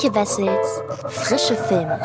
Antje Wessels frische Filme.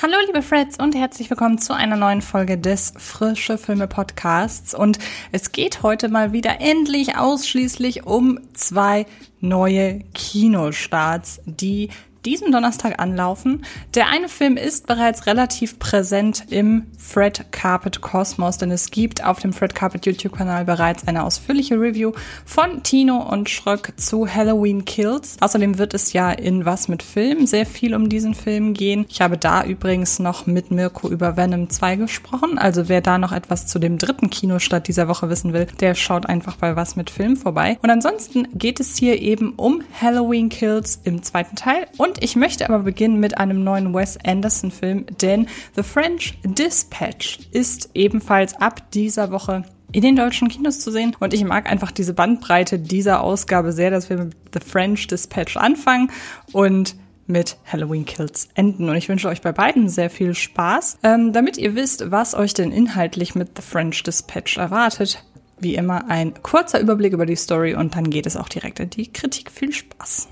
Hallo liebe Freds und herzlich willkommen zu einer neuen Folge des Frische Filme Podcasts. Und es geht heute mal wieder endlich ausschließlich um zwei neue Kinostarts, die diesen Donnerstag anlaufen. Der eine Film ist bereits relativ präsent im Fred Carpet Kosmos, denn es gibt auf dem Fred Carpet YouTube-Kanal bereits eine ausführliche Review von Tino und Schröck zu Halloween Kills. Außerdem wird es ja in Was mit Film sehr viel um diesen Film gehen. Ich habe da übrigens noch mit Mirko über Venom 2 gesprochen. Also wer da noch etwas zu dem dritten Kinostart dieser Woche wissen will, der schaut einfach bei Was mit Film vorbei. Und ansonsten geht es hier eben um Halloween Kills im zweiten Teil und und ich möchte aber beginnen mit einem neuen Wes Anderson-Film, denn The French Dispatch ist ebenfalls ab dieser Woche in den deutschen Kinos zu sehen. Und ich mag einfach diese Bandbreite dieser Ausgabe sehr, dass wir mit The French Dispatch anfangen und mit Halloween Kills enden. Und ich wünsche euch bei beiden sehr viel Spaß. Ähm, damit ihr wisst, was euch denn inhaltlich mit The French Dispatch erwartet, wie immer ein kurzer Überblick über die Story und dann geht es auch direkt in die Kritik. Viel Spaß!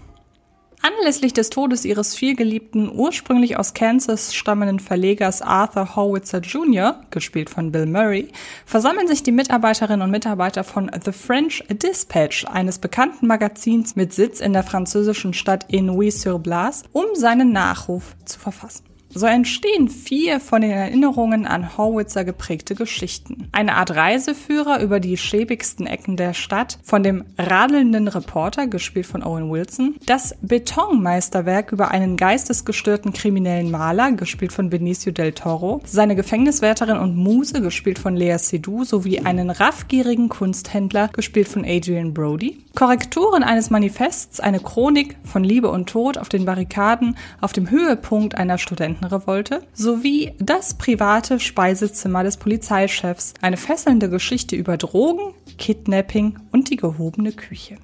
Anlässlich des Todes ihres vielgeliebten, ursprünglich aus Kansas stammenden Verlegers Arthur Howitzer Jr., gespielt von Bill Murray, versammeln sich die Mitarbeiterinnen und Mitarbeiter von The French Dispatch, eines bekannten Magazins mit Sitz in der französischen Stadt Inouï-sur-Blaze, um seinen Nachruf zu verfassen. So entstehen vier von den Erinnerungen an Horwitzer geprägte Geschichten. Eine Art Reiseführer über die schäbigsten Ecken der Stadt, von dem radelnden Reporter, gespielt von Owen Wilson, das Betonmeisterwerk über einen geistesgestörten kriminellen Maler, gespielt von Benicio del Toro, seine Gefängniswärterin und Muse, gespielt von Lea Seydoux, sowie einen raffgierigen Kunsthändler, gespielt von Adrian Brody, Korrekturen eines Manifests, eine Chronik von Liebe und Tod auf den Barrikaden, auf dem Höhepunkt einer Studenten Studentenrevolte sowie Das private Speisezimmer des Polizeichefs, eine fesselnde Geschichte über Drogen, Kidnapping und die gehobene Küche.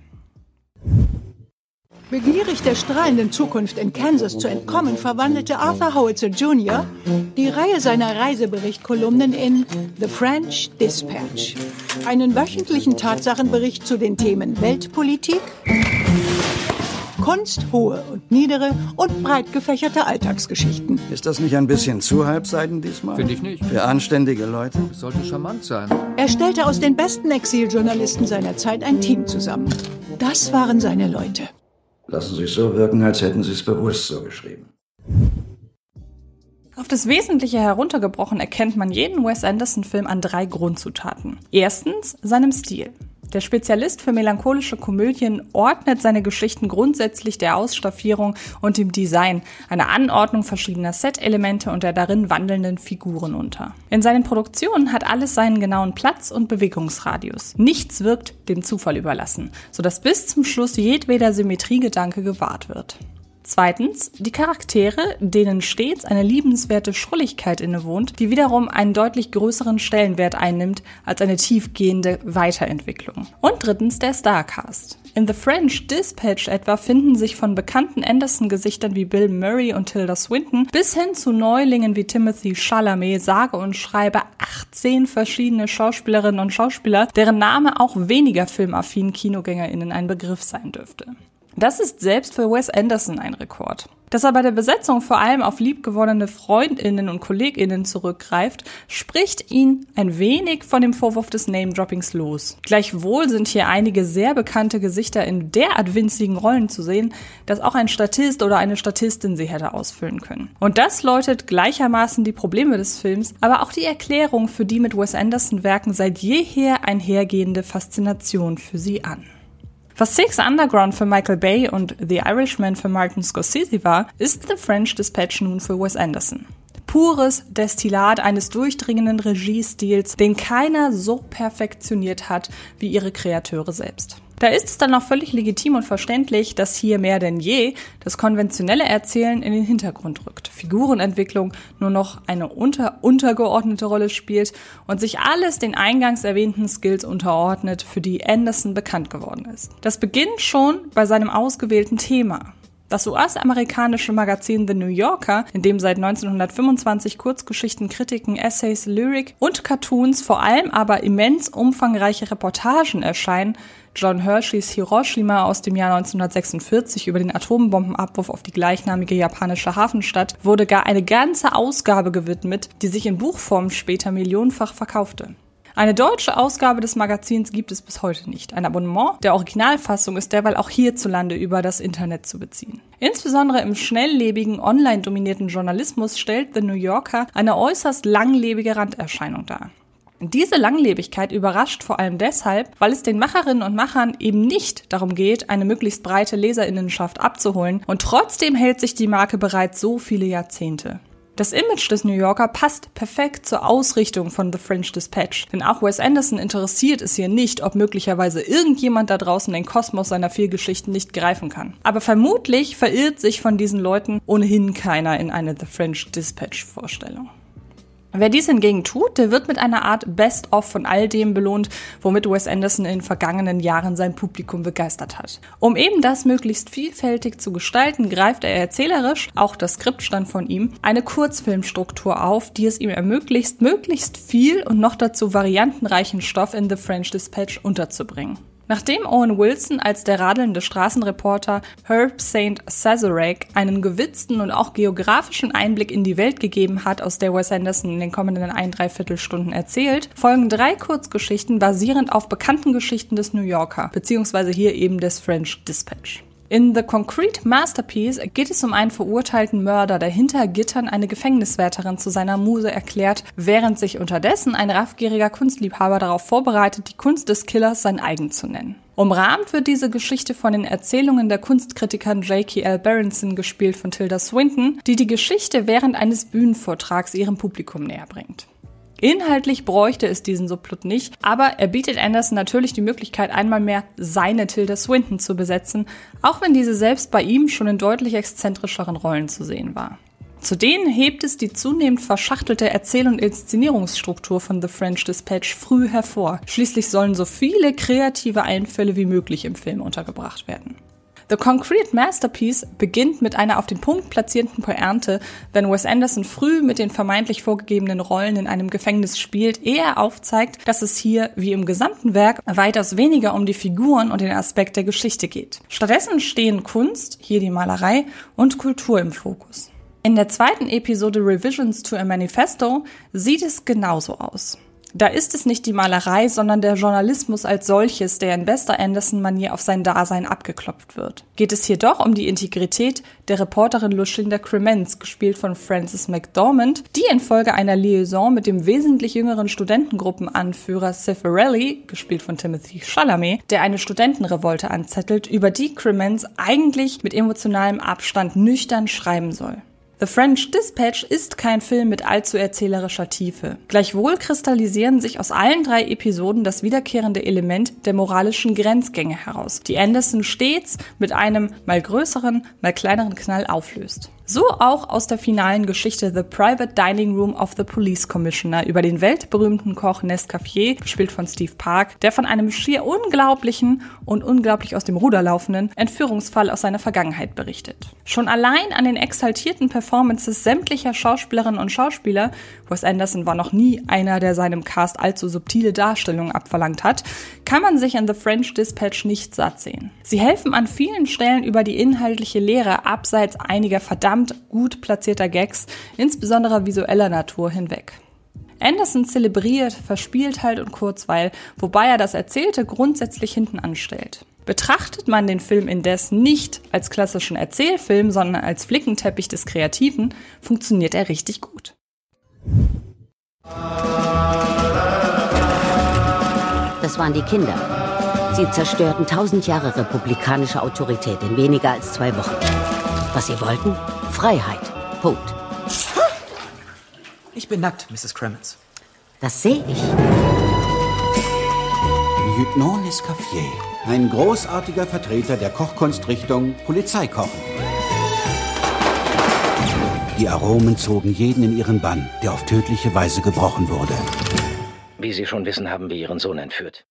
Begierig der strahlenden Zukunft in Kansas zu entkommen, verwandelte Arthur Howitzer Jr. die Reihe seiner Reiseberichtkolumnen in The French Dispatch, einen wöchentlichen Tatsachenbericht zu den Themen Weltpolitik, Kunst, hohe und niedere und breit gefächerte Alltagsgeschichten. Ist das nicht ein bisschen zu halbseiden diesmal? Finde ich nicht. Für anständige Leute? Es sollte charmant sein. Er stellte aus den besten Exiljournalisten seiner Zeit ein Team zusammen. Das waren seine Leute. Lassen Sie es so wirken, als hätten Sie es bewusst so geschrieben. Auf das Wesentliche heruntergebrochen erkennt man jeden Wes Anderson-Film an drei Grundzutaten. Erstens seinem Stil. Der Spezialist für melancholische Komödien ordnet seine Geschichten grundsätzlich der Ausstaffierung und dem Design, einer Anordnung verschiedener Set-Elemente und der darin wandelnden Figuren unter. In seinen Produktionen hat alles seinen genauen Platz und Bewegungsradius. Nichts wirkt dem Zufall überlassen, sodass bis zum Schluss jedweder Symmetriegedanke gewahrt wird. Zweitens, die Charaktere, denen stets eine liebenswerte Schrulligkeit innewohnt, die wiederum einen deutlich größeren Stellenwert einnimmt als eine tiefgehende Weiterentwicklung. Und drittens, der Starcast. In The French Dispatch etwa finden sich von bekannten Anderson-Gesichtern wie Bill Murray und Tilda Swinton bis hin zu Neulingen wie Timothy Chalamet sage und schreibe 18 verschiedene Schauspielerinnen und Schauspieler, deren Name auch weniger filmaffinen KinogängerInnen ein Begriff sein dürfte. Das ist selbst für Wes Anderson ein Rekord. Dass er bei der Besetzung vor allem auf liebgewonnene Freundinnen und Kolleginnen zurückgreift, spricht ihn ein wenig von dem Vorwurf des Name-Droppings los. Gleichwohl sind hier einige sehr bekannte Gesichter in derart winzigen Rollen zu sehen, dass auch ein Statist oder eine Statistin sie hätte ausfüllen können. Und das läutet gleichermaßen die Probleme des Films, aber auch die Erklärung für die mit Wes Anderson Werken seit jeher einhergehende Faszination für sie an. Was Six Underground für Michael Bay und The Irishman für Martin Scorsese war, ist The French Dispatch nun für Wes Anderson. Pures Destillat eines durchdringenden Regiestils, den keiner so perfektioniert hat wie ihre Kreateure selbst. Da ist es dann auch völlig legitim und verständlich, dass hier mehr denn je das konventionelle Erzählen in den Hintergrund rückt, Figurenentwicklung nur noch eine unter untergeordnete Rolle spielt und sich alles den eingangs erwähnten Skills unterordnet, für die Anderson bekannt geworden ist. Das beginnt schon bei seinem ausgewählten Thema. Das US-amerikanische Magazin The New Yorker, in dem seit 1925 Kurzgeschichten, Kritiken, Essays, Lyrik und Cartoons, vor allem aber immens umfangreiche Reportagen erscheinen, John Hersheys Hiroshima aus dem Jahr 1946 über den Atombombenabwurf auf die gleichnamige japanische Hafenstadt wurde gar eine ganze Ausgabe gewidmet, die sich in Buchform später millionenfach verkaufte. Eine deutsche Ausgabe des Magazins gibt es bis heute nicht. Ein Abonnement der Originalfassung ist derweil auch hierzulande über das Internet zu beziehen. Insbesondere im schnelllebigen, online dominierten Journalismus stellt The New Yorker eine äußerst langlebige Randerscheinung dar. Diese Langlebigkeit überrascht vor allem deshalb, weil es den Macherinnen und Machern eben nicht darum geht, eine möglichst breite Leserinnenschaft abzuholen und trotzdem hält sich die Marke bereits so viele Jahrzehnte. Das Image des New Yorker passt perfekt zur Ausrichtung von The French Dispatch, denn auch Wes Anderson interessiert es hier nicht, ob möglicherweise irgendjemand da draußen den Kosmos seiner vier Geschichten nicht greifen kann. Aber vermutlich verirrt sich von diesen Leuten ohnehin keiner in eine The French Dispatch Vorstellung. Wer dies hingegen tut, der wird mit einer Art Best-of von all dem belohnt, womit Wes Anderson in den vergangenen Jahren sein Publikum begeistert hat. Um eben das möglichst vielfältig zu gestalten, greift er erzählerisch, auch das Skript stand von ihm, eine Kurzfilmstruktur auf, die es ihm ermöglicht, möglichst viel und noch dazu variantenreichen Stoff in The French Dispatch unterzubringen. Nachdem Owen Wilson als der radelnde Straßenreporter Herb St. Sazerac einen gewitzten und auch geografischen Einblick in die Welt gegeben hat, aus der Wes Anderson in den kommenden ein Dreiviertelstunden erzählt, folgen drei Kurzgeschichten basierend auf bekannten Geschichten des New Yorker, beziehungsweise hier eben des French Dispatch. In The Concrete Masterpiece geht es um einen verurteilten Mörder, der hinter Gittern eine Gefängniswärterin zu seiner Muse erklärt, während sich unterdessen ein raffgieriger Kunstliebhaber darauf vorbereitet, die Kunst des Killers sein eigen zu nennen. Umrahmt wird diese Geschichte von den Erzählungen der Kunstkritikerin J.K. L. Berenson, gespielt von Tilda Swinton, die die Geschichte während eines Bühnenvortrags ihrem Publikum näher bringt. Inhaltlich bräuchte es diesen Subplot nicht, aber er bietet Anderson natürlich die Möglichkeit, einmal mehr seine Tilda Swinton zu besetzen, auch wenn diese selbst bei ihm schon in deutlich exzentrischeren Rollen zu sehen war. Zu denen hebt es die zunehmend verschachtelte Erzähl- und Inszenierungsstruktur von The French Dispatch früh hervor. Schließlich sollen so viele kreative Einfälle wie möglich im Film untergebracht werden. The Concrete Masterpiece beginnt mit einer auf den Punkt platzierten Pointe, wenn Wes Anderson früh mit den vermeintlich vorgegebenen Rollen in einem Gefängnis spielt, ehe er aufzeigt, dass es hier, wie im gesamten Werk, weitaus weniger um die Figuren und den Aspekt der Geschichte geht. Stattdessen stehen Kunst, hier die Malerei, und Kultur im Fokus. In der zweiten Episode Revisions to a Manifesto sieht es genauso aus. Da ist es nicht die Malerei, sondern der Journalismus als solches, der in bester Anderson-Manier auf sein Dasein abgeklopft wird. Geht es hier doch um die Integrität der Reporterin Lucinda Cremens, gespielt von Frances McDormand, die infolge einer Liaison mit dem wesentlich jüngeren Studentengruppenanführer Cifarelli, gespielt von Timothy Chalamet, der eine Studentenrevolte anzettelt, über die Cremens eigentlich mit emotionalem Abstand nüchtern schreiben soll. The French Dispatch ist kein Film mit allzu erzählerischer Tiefe. Gleichwohl kristallisieren sich aus allen drei Episoden das wiederkehrende Element der moralischen Grenzgänge heraus, die Anderson stets mit einem mal größeren, mal kleineren Knall auflöst. So auch aus der finalen Geschichte The Private Dining Room of the Police Commissioner über den weltberühmten Koch Nescaffier, gespielt von Steve Park, der von einem schier unglaublichen und unglaublich aus dem Ruder laufenden Entführungsfall aus seiner Vergangenheit berichtet. Schon allein an den exaltierten Performances sämtlicher Schauspielerinnen und Schauspieler, Wes Anderson war noch nie einer, der seinem Cast allzu subtile Darstellungen abverlangt hat, kann man sich an The French Dispatch nicht satt sehen. Sie helfen an vielen Stellen über die inhaltliche Lehre abseits einiger verdammt gut platzierter Gags, insbesondere visueller Natur, hinweg. Anderson zelebriert Verspieltheit und Kurzweil, wobei er das Erzählte grundsätzlich hinten anstellt. Betrachtet man den Film indes nicht als klassischen Erzählfilm, sondern als Flickenteppich des Kreativen, funktioniert er richtig gut. Das waren die Kinder. Sie zerstörten tausend Jahre republikanische Autorität in weniger als zwei Wochen. Was sie wollten? Freiheit. Punkt. Ich bin nackt, Mrs. Cremens. Das sehe ich. Lieutenant Nescaffier, ein großartiger Vertreter der Kochkunstrichtung Polizeikochen. Die Aromen zogen jeden in ihren Bann, der auf tödliche Weise gebrochen wurde. Wie Sie schon wissen, haben wir Ihren Sohn entführt.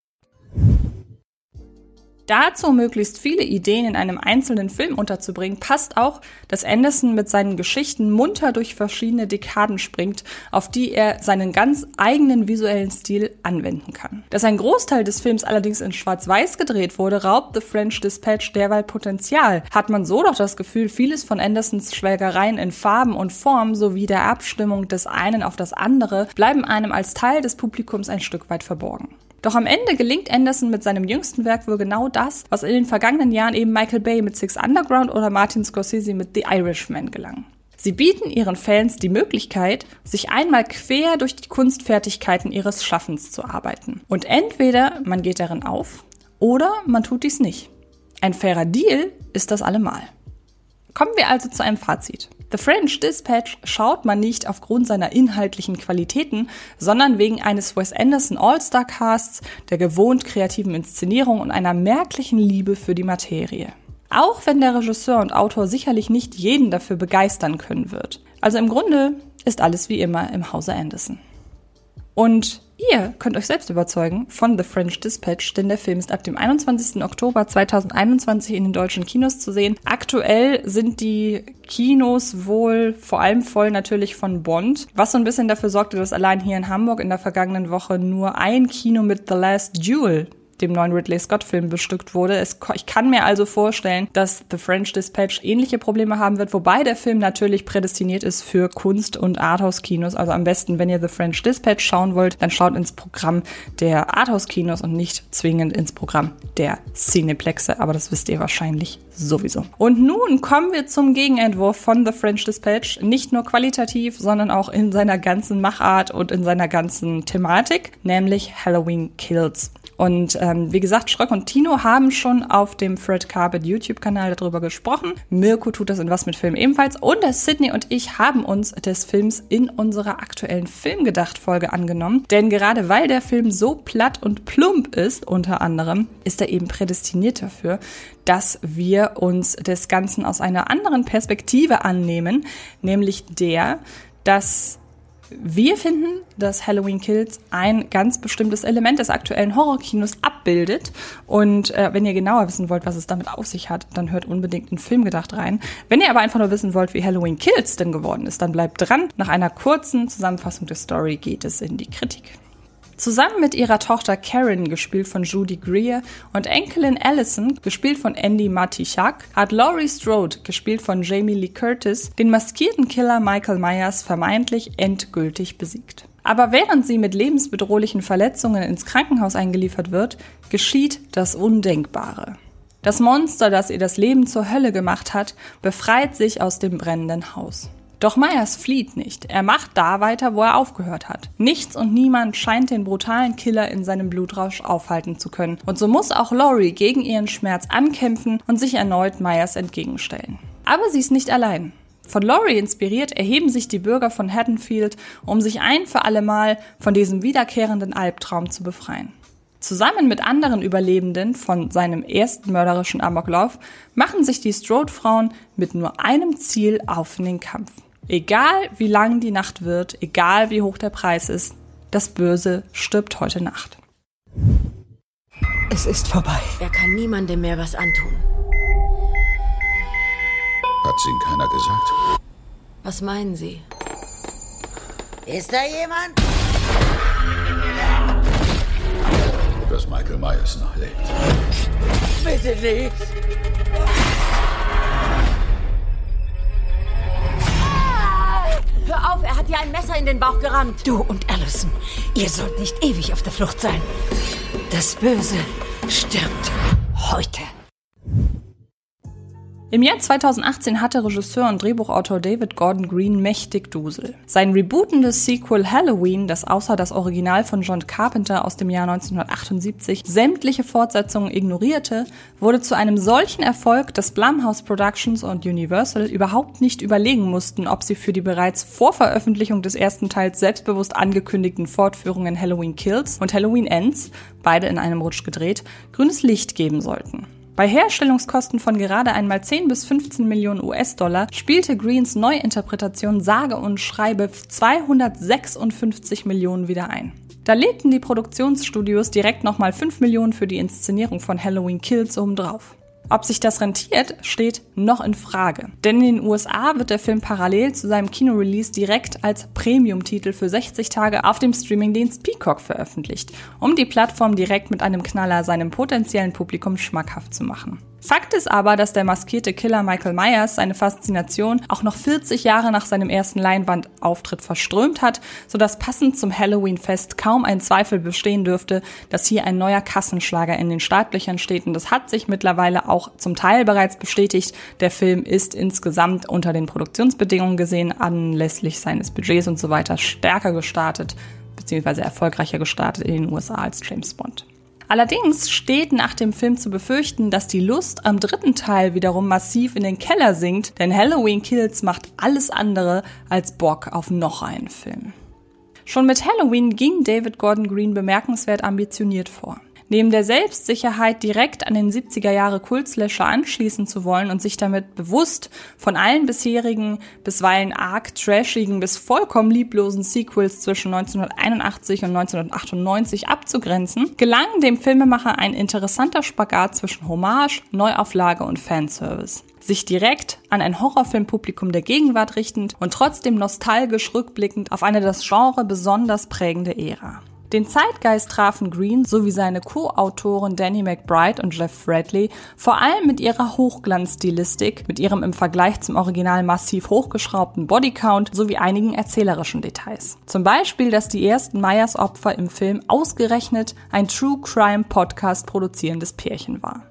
Dazu möglichst viele Ideen in einem einzelnen Film unterzubringen, passt auch, dass Anderson mit seinen Geschichten munter durch verschiedene Dekaden springt, auf die er seinen ganz eigenen visuellen Stil anwenden kann. Dass ein Großteil des Films allerdings in Schwarz-Weiß gedreht wurde, raubt The French Dispatch derweil Potenzial. Hat man so doch das Gefühl, vieles von Andersons Schwelgereien in Farben und Form sowie der Abstimmung des einen auf das andere bleiben einem als Teil des Publikums ein Stück weit verborgen. Doch am Ende gelingt Anderson mit seinem jüngsten Werk wohl genau das, was in den vergangenen Jahren eben Michael Bay mit Six Underground oder Martin Scorsese mit The Irishman gelang. Sie bieten ihren Fans die Möglichkeit, sich einmal quer durch die Kunstfertigkeiten ihres Schaffens zu arbeiten. Und entweder man geht darin auf oder man tut dies nicht. Ein fairer Deal ist das allemal. Kommen wir also zu einem Fazit. The French Dispatch schaut man nicht aufgrund seiner inhaltlichen Qualitäten, sondern wegen eines Wes Anderson All-Star-Casts, der gewohnt kreativen Inszenierung und einer merklichen Liebe für die Materie. Auch wenn der Regisseur und Autor sicherlich nicht jeden dafür begeistern können wird. Also im Grunde ist alles wie immer im Hause Anderson. Und Ihr könnt euch selbst überzeugen von The French Dispatch, denn der Film ist ab dem 21. Oktober 2021 in den deutschen Kinos zu sehen. Aktuell sind die Kinos wohl vor allem voll natürlich von Bond, was so ein bisschen dafür sorgte, dass allein hier in Hamburg in der vergangenen Woche nur ein Kino mit The Last Duel dem neuen Ridley Scott-Film bestückt wurde. Es, ich kann mir also vorstellen, dass The French Dispatch ähnliche Probleme haben wird, wobei der Film natürlich prädestiniert ist für Kunst- und Arthouse-Kinos. Also am besten, wenn ihr The French Dispatch schauen wollt, dann schaut ins Programm der Arthouse-Kinos und nicht zwingend ins Programm der Cineplexe. Aber das wisst ihr wahrscheinlich sowieso. Und nun kommen wir zum Gegenentwurf von The French Dispatch. Nicht nur qualitativ, sondern auch in seiner ganzen Machart und in seiner ganzen Thematik, nämlich Halloween Kills. Und ähm, wie gesagt, Schröck und Tino haben schon auf dem Fred Carpet YouTube-Kanal darüber gesprochen. Mirko tut das in Was mit Film ebenfalls. Und Sydney und ich haben uns des Films in unserer aktuellen Filmgedacht-Folge angenommen. Denn gerade weil der Film so platt und plump ist, unter anderem, ist er eben prädestiniert dafür, dass wir uns des Ganzen aus einer anderen Perspektive annehmen, nämlich der, dass wir finden, dass Halloween Kills ein ganz bestimmtes Element des aktuellen Horrorkinos abbildet. Und äh, wenn ihr genauer wissen wollt, was es damit auf sich hat, dann hört unbedingt in Film gedacht rein. Wenn ihr aber einfach nur wissen wollt, wie Halloween Kills denn geworden ist, dann bleibt dran. Nach einer kurzen Zusammenfassung der Story geht es in die Kritik. Zusammen mit ihrer Tochter Karen, gespielt von Judy Greer, und Enkelin Allison, gespielt von Andy Matichak, hat Laurie Strode, gespielt von Jamie Lee Curtis, den maskierten Killer Michael Myers vermeintlich endgültig besiegt. Aber während sie mit lebensbedrohlichen Verletzungen ins Krankenhaus eingeliefert wird, geschieht das Undenkbare. Das Monster, das ihr das Leben zur Hölle gemacht hat, befreit sich aus dem brennenden Haus. Doch Myers flieht nicht. Er macht da weiter, wo er aufgehört hat. Nichts und niemand scheint den brutalen Killer in seinem Blutrausch aufhalten zu können. Und so muss auch Laurie gegen ihren Schmerz ankämpfen und sich erneut Myers entgegenstellen. Aber sie ist nicht allein. Von Laurie inspiriert erheben sich die Bürger von Haddonfield, um sich ein für alle Mal von diesem wiederkehrenden Albtraum zu befreien. Zusammen mit anderen Überlebenden von seinem ersten mörderischen Amoklauf machen sich die Strode-Frauen mit nur einem Ziel auf in den Kampf. Egal wie lang die Nacht wird, egal wie hoch der Preis ist, das Böse stirbt heute Nacht. Es ist vorbei. Er kann niemandem mehr was antun. Hat's Ihnen keiner gesagt? Was meinen Sie? Ist da jemand? Dass Michael Myers noch lebt. Bitte nicht. Dir ein Messer in den Bauch gerammt. Du und Allison, ihr sollt nicht ewig auf der Flucht sein. Das Böse stirbt heute. Im Jahr 2018 hatte Regisseur und Drehbuchautor David Gordon Green mächtig Dusel. Sein rebootendes Sequel Halloween, das außer das Original von John Carpenter aus dem Jahr 1978 sämtliche Fortsetzungen ignorierte, wurde zu einem solchen Erfolg, dass Blumhouse Productions und Universal überhaupt nicht überlegen mussten, ob sie für die bereits vor Veröffentlichung des ersten Teils selbstbewusst angekündigten Fortführungen Halloween Kills und Halloween Ends, beide in einem Rutsch gedreht, grünes Licht geben sollten. Bei Herstellungskosten von gerade einmal 10 bis 15 Millionen US-Dollar spielte Greens Neuinterpretation sage und schreibe 256 Millionen wieder ein. Da legten die Produktionsstudios direkt nochmal 5 Millionen für die Inszenierung von Halloween Kills obendrauf. Ob sich das rentiert, steht noch in Frage. Denn in den USA wird der Film parallel zu seinem Kinorelease direkt als Premium-Titel für 60 Tage auf dem Streamingdienst Peacock veröffentlicht, um die Plattform direkt mit einem Knaller seinem potenziellen Publikum schmackhaft zu machen. Fakt ist aber, dass der maskierte Killer Michael Myers seine Faszination auch noch 40 Jahre nach seinem ersten Leinwandauftritt verströmt hat, sodass passend zum Halloween-Fest kaum ein Zweifel bestehen dürfte, dass hier ein neuer Kassenschlager in den Startlöchern steht. Und das hat sich mittlerweile auch zum Teil bereits bestätigt. Der Film ist insgesamt unter den Produktionsbedingungen gesehen, anlässlich seines Budgets und so weiter, stärker gestartet, beziehungsweise erfolgreicher gestartet in den USA als James Bond. Allerdings steht nach dem Film zu befürchten, dass die Lust am dritten Teil wiederum massiv in den Keller sinkt, denn Halloween Kills macht alles andere als Bock auf noch einen Film. Schon mit Halloween ging David Gordon Green bemerkenswert ambitioniert vor. Neben der Selbstsicherheit direkt an den 70er Jahre Kultslasher anschließen zu wollen und sich damit bewusst von allen bisherigen, bisweilen arg trashigen bis vollkommen lieblosen Sequels zwischen 1981 und 1998 abzugrenzen, gelang dem Filmemacher ein interessanter Spagat zwischen Hommage, Neuauflage und Fanservice sich direkt an ein Horrorfilmpublikum der Gegenwart richtend und trotzdem nostalgisch rückblickend auf eine das Genre besonders prägende Ära. Den Zeitgeist trafen Green sowie seine Co-Autoren Danny McBride und Jeff Fredley vor allem mit ihrer Hochglanzstilistik, mit ihrem im Vergleich zum Original massiv hochgeschraubten Bodycount sowie einigen erzählerischen Details. Zum Beispiel, dass die ersten Meyers Opfer im Film ausgerechnet ein True Crime Podcast produzierendes Pärchen war.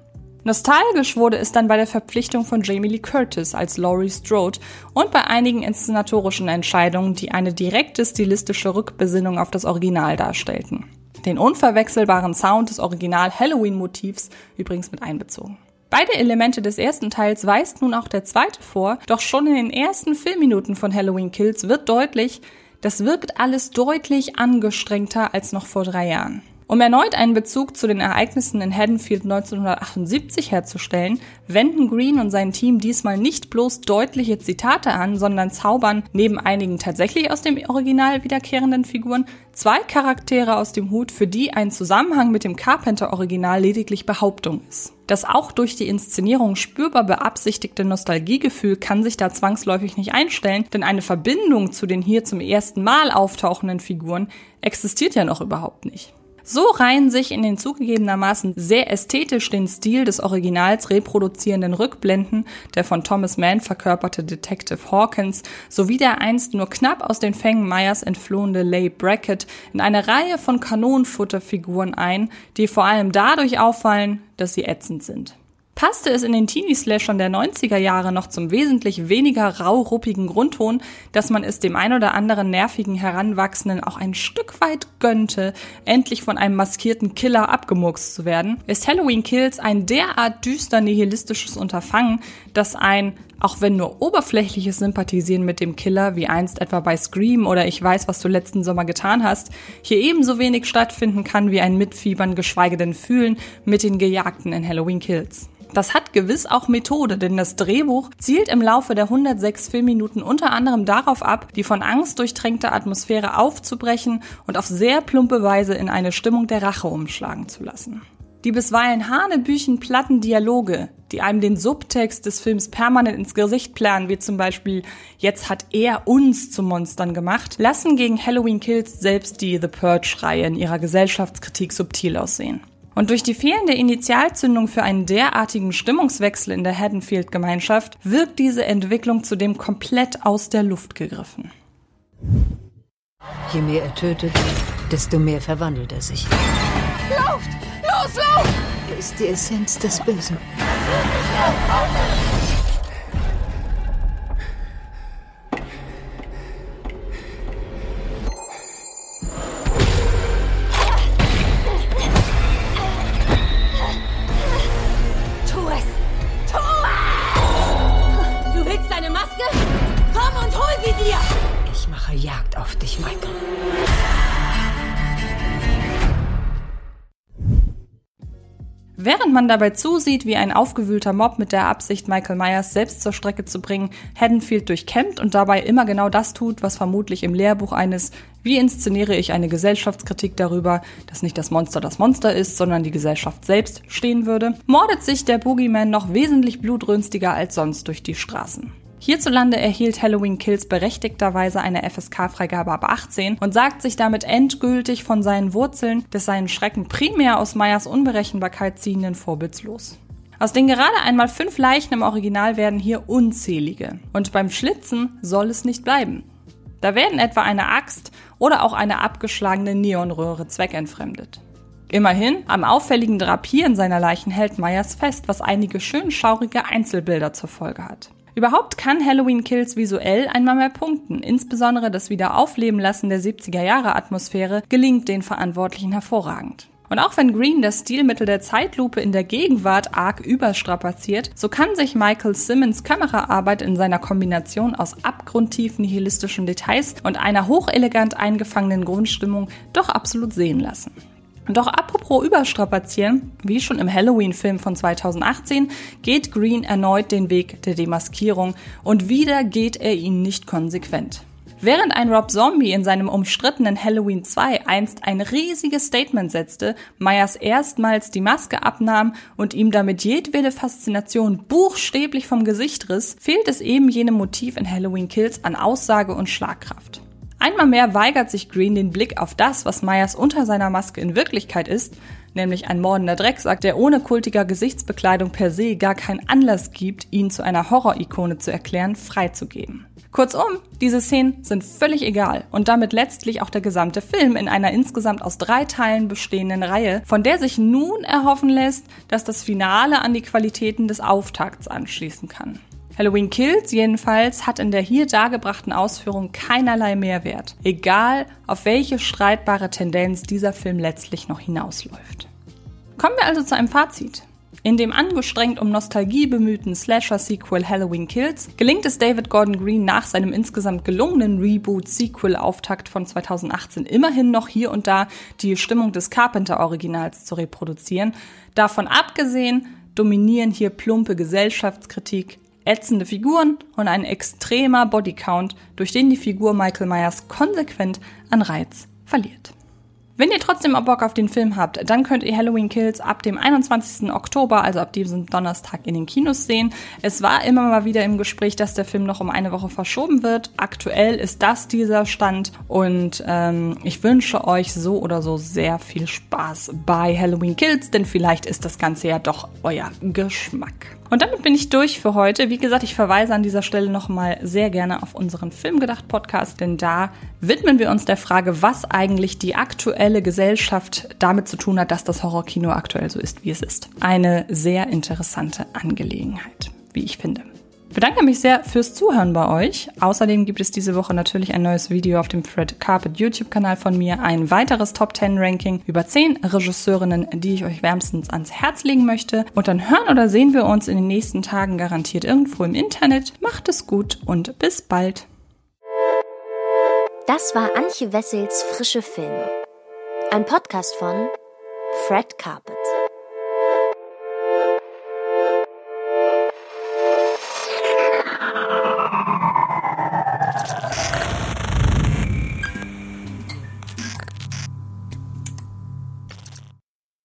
Nostalgisch wurde es dann bei der Verpflichtung von Jamie Lee Curtis als Laurie Strode und bei einigen inszenatorischen Entscheidungen, die eine direkte stilistische Rückbesinnung auf das Original darstellten. Den unverwechselbaren Sound des Original Halloween-Motivs übrigens mit einbezogen. Beide Elemente des ersten Teils weist nun auch der zweite vor, doch schon in den ersten Filmminuten von Halloween Kills wird deutlich, das wirkt alles deutlich angestrengter als noch vor drei Jahren. Um erneut einen Bezug zu den Ereignissen in Haddonfield 1978 herzustellen, wenden Green und sein Team diesmal nicht bloß deutliche Zitate an, sondern zaubern neben einigen tatsächlich aus dem Original wiederkehrenden Figuren zwei Charaktere aus dem Hut, für die ein Zusammenhang mit dem Carpenter-Original lediglich Behauptung ist. Das auch durch die Inszenierung spürbar beabsichtigte Nostalgiegefühl kann sich da zwangsläufig nicht einstellen, denn eine Verbindung zu den hier zum ersten Mal auftauchenden Figuren existiert ja noch überhaupt nicht. So reihen sich in den zugegebenermaßen sehr ästhetisch den Stil des Originals reproduzierenden Rückblenden der von Thomas Mann verkörperte Detective Hawkins sowie der einst nur knapp aus den Fängen Meyers entflohene Leigh Brackett in eine Reihe von Kanonenfutterfiguren ein, die vor allem dadurch auffallen, dass sie ätzend sind passte es in den Teenie-Slashern der 90er Jahre noch zum wesentlich weniger rauhruppigen Grundton, dass man es dem ein oder anderen nervigen Heranwachsenden auch ein Stück weit gönnte, endlich von einem maskierten Killer abgemurkst zu werden, ist Halloween Kills ein derart düster nihilistisches Unterfangen, dass ein, auch wenn nur oberflächliches Sympathisieren mit dem Killer, wie einst etwa bei Scream oder Ich weiß, was du letzten Sommer getan hast, hier ebenso wenig stattfinden kann wie ein Mitfiebern, geschweige denn Fühlen mit den Gejagten in Halloween Kills. Das hat gewiss auch Methode, denn das Drehbuch zielt im Laufe der 106 Filmminuten unter anderem darauf ab, die von Angst durchtränkte Atmosphäre aufzubrechen und auf sehr plumpe Weise in eine Stimmung der Rache umschlagen zu lassen. Die bisweilen hanebüchen platten Dialoge, die einem den Subtext des Films permanent ins Gesicht planen, wie zum Beispiel jetzt hat er uns zu Monstern gemacht, lassen gegen Halloween Kills selbst die The Purge-Reihe in ihrer Gesellschaftskritik subtil aussehen. Und durch die fehlende Initialzündung für einen derartigen Stimmungswechsel in der Haddonfield-Gemeinschaft wirkt diese Entwicklung zudem komplett aus der Luft gegriffen. Je mehr er tötet, desto mehr verwandelt er sich. Lauft! Los, lauft! Er ist die Essenz des Bösen. Man dabei zusieht, wie ein aufgewühlter Mob mit der Absicht, Michael Myers selbst zur Strecke zu bringen, Haddonfield durchkämmt und dabei immer genau das tut, was vermutlich im Lehrbuch eines Wie inszeniere ich eine Gesellschaftskritik darüber, dass nicht das Monster das Monster ist, sondern die Gesellschaft selbst stehen würde, mordet sich der Boogeyman noch wesentlich blutrünstiger als sonst durch die Straßen. Hierzulande erhielt Halloween Kills berechtigterweise eine FSK-Freigabe ab 18 und sagt sich damit endgültig von seinen Wurzeln des seinen Schrecken primär aus Meyers Unberechenbarkeit ziehenden Vorbilds los. Aus den gerade einmal fünf Leichen im Original werden hier unzählige. Und beim Schlitzen soll es nicht bleiben. Da werden etwa eine Axt oder auch eine abgeschlagene Neonröhre zweckentfremdet. Immerhin, am auffälligen Drapieren seiner Leichen hält Meyers fest, was einige schön schaurige Einzelbilder zur Folge hat. Überhaupt kann Halloween Kills visuell einmal mehr punkten. Insbesondere das Wiederaufleben lassen der 70er Jahre Atmosphäre gelingt den Verantwortlichen hervorragend. Und auch wenn Green das Stilmittel der Zeitlupe in der Gegenwart arg überstrapaziert, so kann sich Michael Simmons Kameraarbeit in seiner Kombination aus abgrundtief nihilistischen Details und einer hochelegant eingefangenen Grundstimmung doch absolut sehen lassen. Doch apropos Überstrapazieren, wie schon im Halloween-Film von 2018, geht Green erneut den Weg der Demaskierung und wieder geht er ihn nicht konsequent. Während ein Rob Zombie in seinem umstrittenen Halloween 2 einst ein riesiges Statement setzte, Myers erstmals die Maske abnahm und ihm damit jedwede Faszination buchstäblich vom Gesicht riss, fehlt es eben jenem Motiv in Halloween Kills an Aussage und Schlagkraft. Einmal mehr weigert sich Green den Blick auf das, was Myers unter seiner Maske in Wirklichkeit ist, nämlich ein mordender Drecksack, der ohne kultiger Gesichtsbekleidung per se gar keinen Anlass gibt, ihn zu einer Horror-Ikone zu erklären, freizugeben. Kurzum, diese Szenen sind völlig egal und damit letztlich auch der gesamte Film in einer insgesamt aus drei Teilen bestehenden Reihe, von der sich nun erhoffen lässt, dass das Finale an die Qualitäten des Auftakts anschließen kann. Halloween Kills jedenfalls hat in der hier dargebrachten Ausführung keinerlei Mehrwert, egal auf welche streitbare Tendenz dieser Film letztlich noch hinausläuft. Kommen wir also zu einem Fazit. In dem angestrengt um Nostalgie bemühten Slasher-Sequel Halloween Kills gelingt es David Gordon Green nach seinem insgesamt gelungenen Reboot-Sequel-Auftakt von 2018 immerhin noch hier und da die Stimmung des Carpenter-Originals zu reproduzieren. Davon abgesehen dominieren hier plumpe Gesellschaftskritik, ätzende Figuren und ein extremer Bodycount, durch den die Figur Michael Myers konsequent an Reiz verliert. Wenn ihr trotzdem auch Bock auf den Film habt, dann könnt ihr Halloween Kills ab dem 21. Oktober, also ab diesem Donnerstag, in den Kinos sehen. Es war immer mal wieder im Gespräch, dass der Film noch um eine Woche verschoben wird. Aktuell ist das dieser Stand und ähm, ich wünsche euch so oder so sehr viel Spaß bei Halloween Kills, denn vielleicht ist das Ganze ja doch euer Geschmack. Und damit bin ich durch für heute. Wie gesagt, ich verweise an dieser Stelle nochmal sehr gerne auf unseren Filmgedacht Podcast, denn da widmen wir uns der Frage, was eigentlich die aktuelle Gesellschaft damit zu tun hat, dass das Horrorkino aktuell so ist, wie es ist. Eine sehr interessante Angelegenheit, wie ich finde. Ich bedanke mich sehr fürs Zuhören bei euch. Außerdem gibt es diese Woche natürlich ein neues Video auf dem Fred Carpet YouTube-Kanal von mir, ein weiteres Top 10 Ranking über 10 Regisseurinnen, die ich euch wärmstens ans Herz legen möchte. Und dann hören oder sehen wir uns in den nächsten Tagen garantiert irgendwo im Internet. Macht es gut und bis bald. Das war Antje Wessels Frische Filme. Ein Podcast von Fred Carpet.